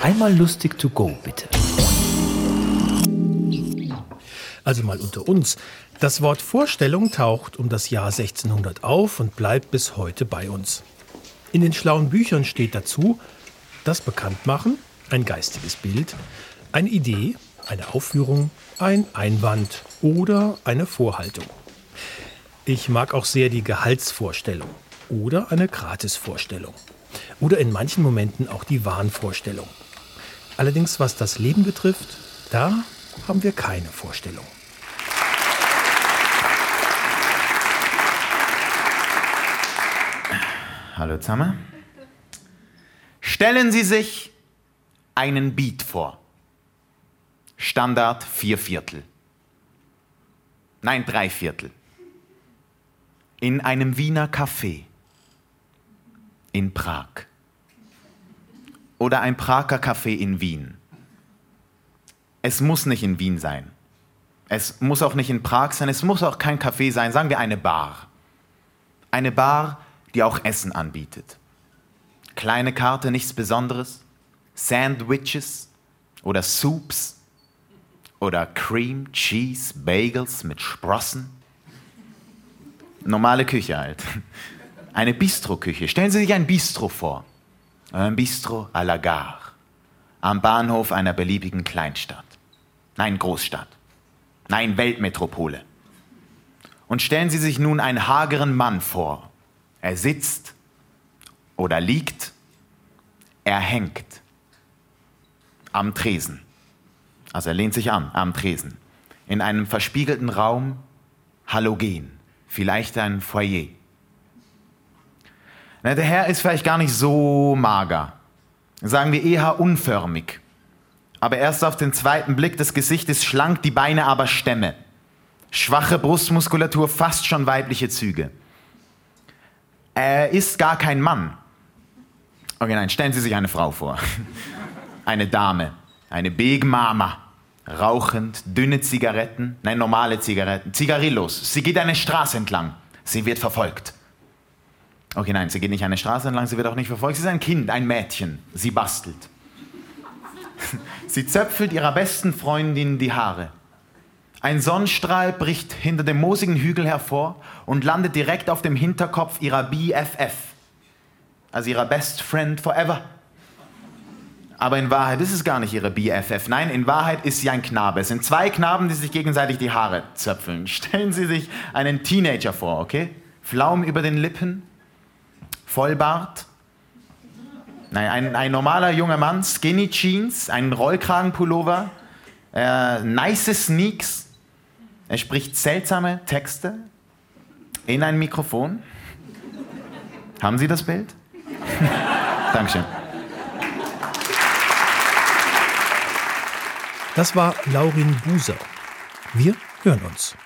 Einmal lustig to go, bitte. Also mal unter uns. Das Wort Vorstellung taucht um das Jahr 1600 auf und bleibt bis heute bei uns. In den schlauen Büchern steht dazu das Bekanntmachen, ein geistiges Bild, eine Idee, eine Aufführung, ein Einwand oder eine Vorhaltung. Ich mag auch sehr die Gehaltsvorstellung oder eine Gratisvorstellung oder in manchen Momenten auch die Wahnvorstellung. Allerdings, was das Leben betrifft, da haben wir keine Vorstellung. Hallo zusammen. Stellen Sie sich einen Beat vor. Standard vier Viertel. Nein, drei Viertel. In einem Wiener Café. In Prag. Oder ein Prager Café in Wien. Es muss nicht in Wien sein. Es muss auch nicht in Prag sein. Es muss auch kein Café sein. Sagen wir eine Bar. Eine Bar, die auch Essen anbietet. Kleine Karte, nichts Besonderes. Sandwiches oder Soups oder Cream, Cheese, Bagels mit Sprossen. Normale Küche halt. Eine Bistro-Küche. Stellen Sie sich ein Bistro vor. Ein Bistro à la gare. Am Bahnhof einer beliebigen Kleinstadt. Nein, Großstadt. Nein, Weltmetropole. Und stellen Sie sich nun einen hageren Mann vor, er sitzt oder liegt, er hängt am Tresen. Also er lehnt sich an am Tresen. In einem verspiegelten Raum, halogen, vielleicht ein Foyer. Der Herr ist vielleicht gar nicht so mager. Sagen wir eher unförmig. Aber erst auf den zweiten Blick, das Gesicht ist schlank, die Beine aber Stämme. Schwache Brustmuskulatur, fast schon weibliche Züge. Er ist gar kein Mann. Okay, nein, stellen Sie sich eine Frau vor. Eine Dame, eine Big Mama, rauchend, dünne Zigaretten, nein, normale Zigaretten, Zigarillos. Sie geht eine Straße entlang. Sie wird verfolgt. Okay, nein, sie geht nicht eine Straße entlang, sie wird auch nicht verfolgt. Sie ist ein Kind, ein Mädchen. Sie bastelt. Sie zöpfelt ihrer besten Freundin die Haare. Ein Sonnenstrahl bricht hinter dem moosigen Hügel hervor und landet direkt auf dem Hinterkopf ihrer BFF, also ihrer Best Friend Forever. Aber in Wahrheit ist es gar nicht ihre BFF. Nein, in Wahrheit ist sie ein Knabe. Es sind zwei Knaben, die sich gegenseitig die Haare zöpfeln. Stellen Sie sich einen Teenager vor, okay? Flaum über den Lippen, Vollbart. Nein, ein, ein normaler junger Mann, Skinny Jeans, ein Rollkragenpullover, äh, nice Sneaks, er spricht seltsame Texte in ein Mikrofon. Haben Sie das Bild? Dankeschön. Das war Laurin Buser. Wir hören uns.